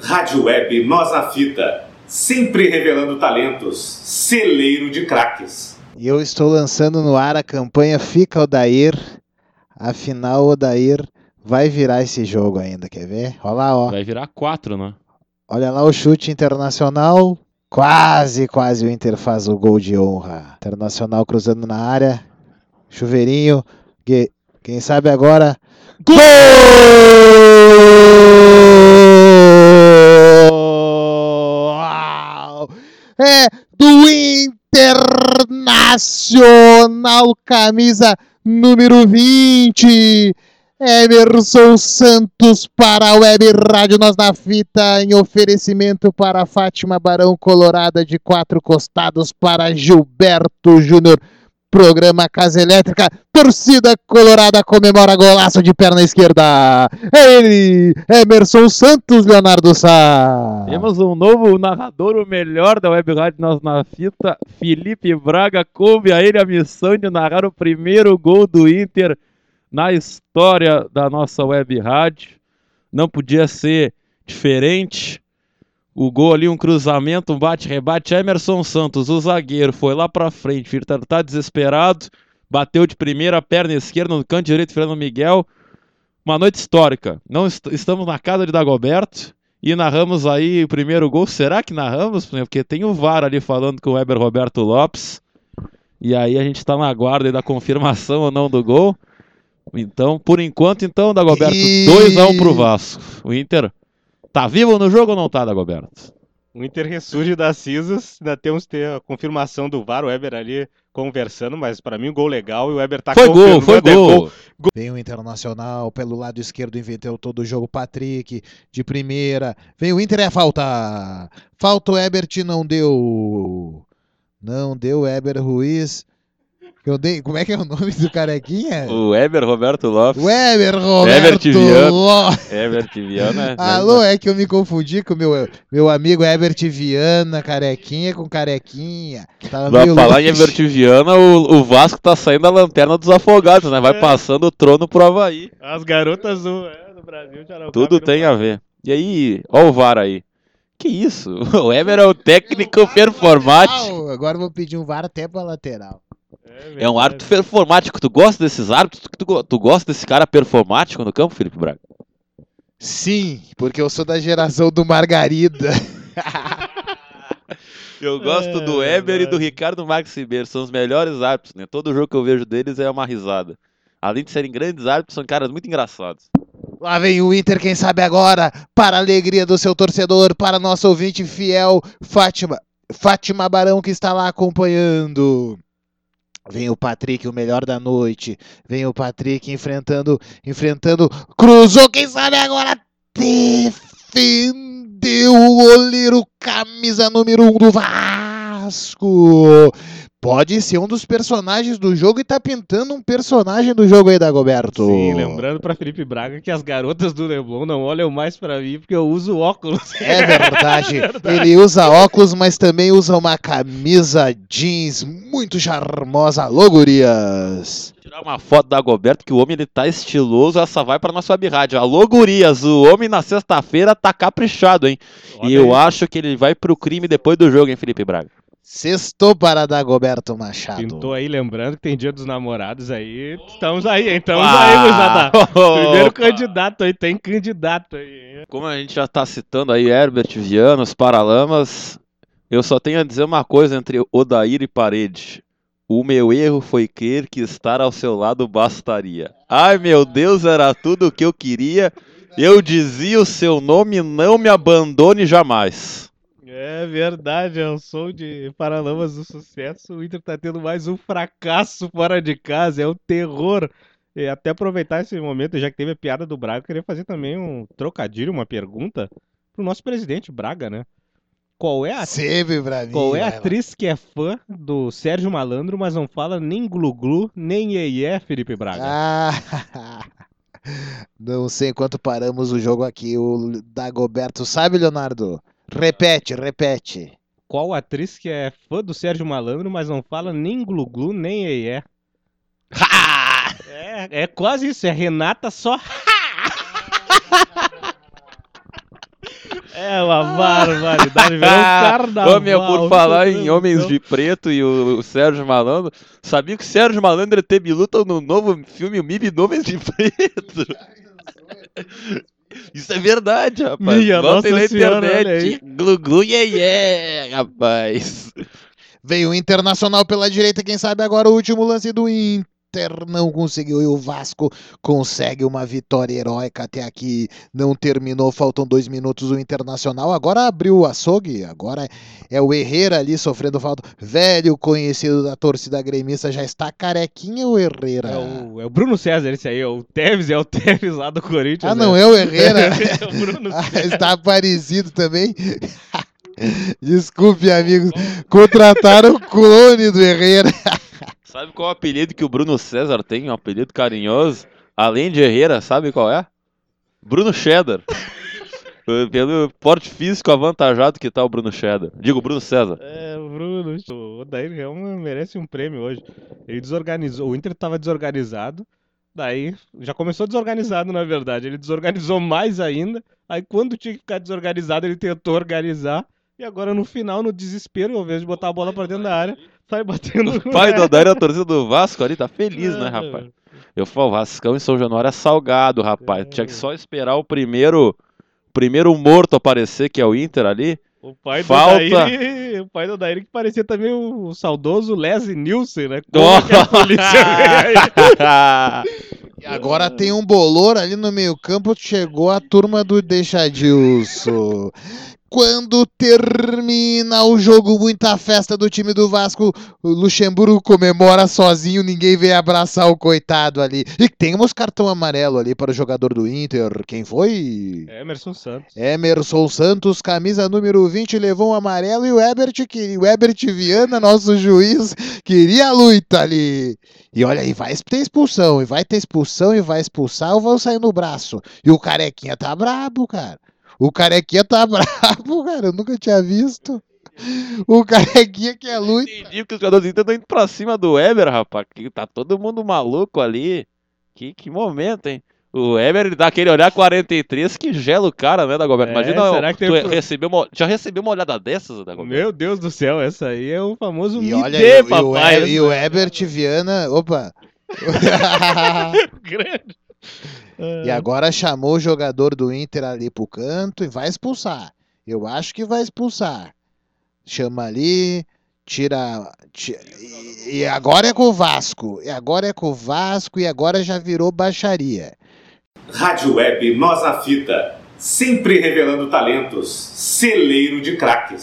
Rádio Web Nós na Fita, sempre revelando talentos, celeiro de craques. E eu estou lançando no ar a campanha Fica Odair. Afinal, Odair vai virar esse jogo ainda, quer ver? Olha lá, ó. Vai virar quatro, né? Olha lá o chute internacional. Quase, quase o Inter faz o gol de honra. Internacional cruzando na área. Chuveirinho. Quem sabe agora. Gol! É do Internacional, camisa número 20. Emerson Santos para a Web Rádio Nós na Fita, em oferecimento para Fátima Barão Colorada de quatro costados para Gilberto Júnior. Programa Casa Elétrica, torcida colorada comemora golaço de perna esquerda. É ele, Emerson Santos, Leonardo Sá. Temos um novo narrador, o melhor da Web Rádio Nós na Fita, Felipe Braga, coube a ele a missão de narrar o primeiro gol do Inter na história da nossa web rádio. Não podia ser diferente. O gol ali, um cruzamento, um bate-rebate. Emerson Santos, o zagueiro, foi lá pra frente. Filho tá, tá desesperado. Bateu de primeira, perna esquerda no canto direito, Fernando Miguel. Uma noite histórica. Não est estamos na casa de Dagoberto e narramos aí o primeiro gol. Será que narramos? Porque tem o VAR ali falando com o Weber Roberto Lopes. E aí a gente está na guarda da confirmação ou não do gol. Então, por enquanto, então, Dagoberto, 2x1 um pro Vasco. O Inter tá vivo no jogo ou não tá, Dagoberto? O Inter ressurge das cinzas, ainda temos que ter a confirmação do VAR, o Weber ali conversando, mas para mim um gol legal e o Weber tá foi gol, foi gol. gol. Vem o Internacional pelo lado esquerdo, inventou todo o jogo Patrick de primeira. Vem o Inter é falta. Falta o Ebert não deu. Não deu Eber Ruiz. Eu dei, como é que é o nome do carequinha? O Eber Roberto Lopes. O Eber Roberto Lopes. Ebert Viana. Alô, é que eu me confundi com o meu, meu amigo Ebert Viana, carequinha com carequinha. Tava Vai falar longe. em Ebert Viana, o, o Vasco tá saindo da lanterna dos afogados, né? Vai é. passando o trono pro Havaí. As garotas do, é, do Brasil já não Tudo tem a ver. E aí, ó o VAR aí. Que isso? O Eber é o técnico performático. Agora eu vou pedir um VAR até pra lateral. É, é um árbitro performático. Tu gosta desses árbitros? Tu, tu gosta desse cara performático no campo, Felipe Braga? Sim, porque eu sou da geração do Margarida. eu gosto é, do Eber e do Ricardo Marques Ribeiro. São os melhores árbitros, né? Todo jogo que eu vejo deles é uma risada. Além de serem grandes árbitros, são caras muito engraçados. Lá vem o Inter, quem sabe agora, para a alegria do seu torcedor, para nosso ouvinte fiel, Fátima, Fátima Barão, que está lá acompanhando. Vem o Patrick, o melhor da noite. Vem o Patrick enfrentando, enfrentando. Cruzou, quem sabe agora defendeu o goleiro, camisa número 1 um do Vasco pode ser um dos personagens do jogo e tá pintando um personagem do jogo aí, Dagoberto. Sim, lembrando para Felipe Braga que as garotas do Leblon não olham mais para mim porque eu uso óculos. É verdade. é verdade. Ele usa óculos, mas também usa uma camisa jeans muito charmosa. Alô, gurias. Tirar uma foto da Dagoberto que o homem ele tá estiloso, essa vai para nossa web rádio. Alô, gurias, o homem na sexta-feira tá caprichado, hein? Olha e eu acho que ele vai pro crime depois do jogo, hein, Felipe Braga? Sextou para Dagoberto Machado. Pintou aí, lembrando que tem dia dos namorados aí. Estamos aí, hein? Estamos ah! aí, Luizada. Primeiro candidato aí, tem candidato aí. Como a gente já está citando aí Herbert Viana, os Paralamas, eu só tenho a dizer uma coisa entre Odair e Parede. O meu erro foi crer que estar ao seu lado bastaria. Ai meu Deus, era tudo o que eu queria. Eu dizia o seu nome, não me abandone jamais. É verdade, é o som de Paralamas do Sucesso. O Inter tá tendo mais um fracasso fora de casa, é o terror. E até aproveitar esse momento, já que teve a piada do Braga, eu queria fazer também um trocadilho, uma pergunta pro nosso presidente Braga, né? Qual é a, Sempre pra mim, qual é a atriz que é fã do Sérgio Malandro, mas não fala nem glu-glu, nem iê Felipe Braga? Ah, não sei enquanto paramos o jogo aqui. O Dagoberto sabe, Leonardo? Repete, repete. Qual atriz que é fã do Sérgio Malandro, mas não fala nem glu-glu, nem iê é, é quase isso, é Renata só. É uma barbaridade, virou um carnaval. Ô, meu, por falar em Homens de Preto e o, o Sérgio Malandro, sabia que o Sérgio Malandro e o estão no novo filme O MIB do Homens de Preto? Isso é verdade, rapaz. Minha Botem Nossa na internet. Glu, glu, yeah, yeah, rapaz. Veio o Internacional pela direita, quem sabe agora o último lance do Inter não conseguiu e o Vasco consegue uma vitória heróica até aqui. Não terminou, faltam dois minutos o Internacional. Agora abriu o açougue, agora é o Herrera ali sofrendo falta. Velho conhecido da torcida gremista, já está carequinha o Herrera. É o, é o Bruno César, esse aí, é o Tevez, é o Tevez lá do Corinthians. Ah, né? não é o Herrera. É o Bruno Ah, César. está parecido também. Desculpe, amigos. Contrataram o clone do Herrera. Sabe qual é o apelido que o Bruno César tem? Um apelido carinhoso? Além de Herrera, sabe qual é? Bruno Cheddar. Pelo porte físico avantajado que tá o Bruno Cheddar. Digo, Bruno César. É, o Bruno, o Odair realmente merece um prêmio hoje. Ele desorganizou, o Inter tava desorganizado, daí já começou desorganizado na verdade, ele desorganizou mais ainda, aí quando tinha que ficar desorganizado ele tentou organizar, e agora no final, no desespero, ao invés de botar a bola pra dentro da área, sai batendo... O pai do Odair é a torcida do Vasco ali, tá feliz, né, É, rapaz? Eu falo, Vascão em São Januário é salgado, rapaz. Tinha que só esperar o primeiro, primeiro morto aparecer, que é o Inter ali. O pai do Falta. Odair, o pai do Odair que parecia também o, saudoso Leslie Nielsen, né? Como Oh. que a polícia veio aí? E agora tem um bolor ali no meio-campo. Chegou a turma do Deixadilson. Quando termina o jogo, muita festa do time do Vasco. O Luxemburgo comemora sozinho, ninguém vem abraçar o coitado ali. E temos cartão amarelo ali para o jogador do Inter. Quem foi? Emerson Santos. Emerson Santos, camisa número 20, levou um amarelo e o Ebert, que, o Ebert Viana, nosso juiz, queria a luta ali. E olha aí, vai ter expulsão, e vai ter expulsão, e vai expulsar, ou vão sair no braço. E o Carequinha tá brabo, cara. O Carequinha tá brabo, cara, eu nunca tinha visto. O Carequinha que é luta. Entendi que os jogadores estão indo pra cima do Eber, rapaz. Que tá todo mundo maluco ali. Que, que momento, hein? O Eber ele dá aquele olhar 43 que gela o cara, né, Dagoberto? É, Imagina será que tu tem recebeu uma, já recebeu uma olhada dessas, Dagoberto? Meu Deus do céu, essa aí é o famoso E me olha, dê, e, o- papai. e, o, e o Ebert Viana, opa. grande. E agora chamou o jogador do Inter ali pro canto e vai expulsar. Eu acho que vai expulsar. Chama ali, tira. ti- e, e agora é com o Vasco. E agora é com o Vasco e agora já virou baixaria. Rádio Web Nós na Fita, sempre revelando talentos, celeiro de craques.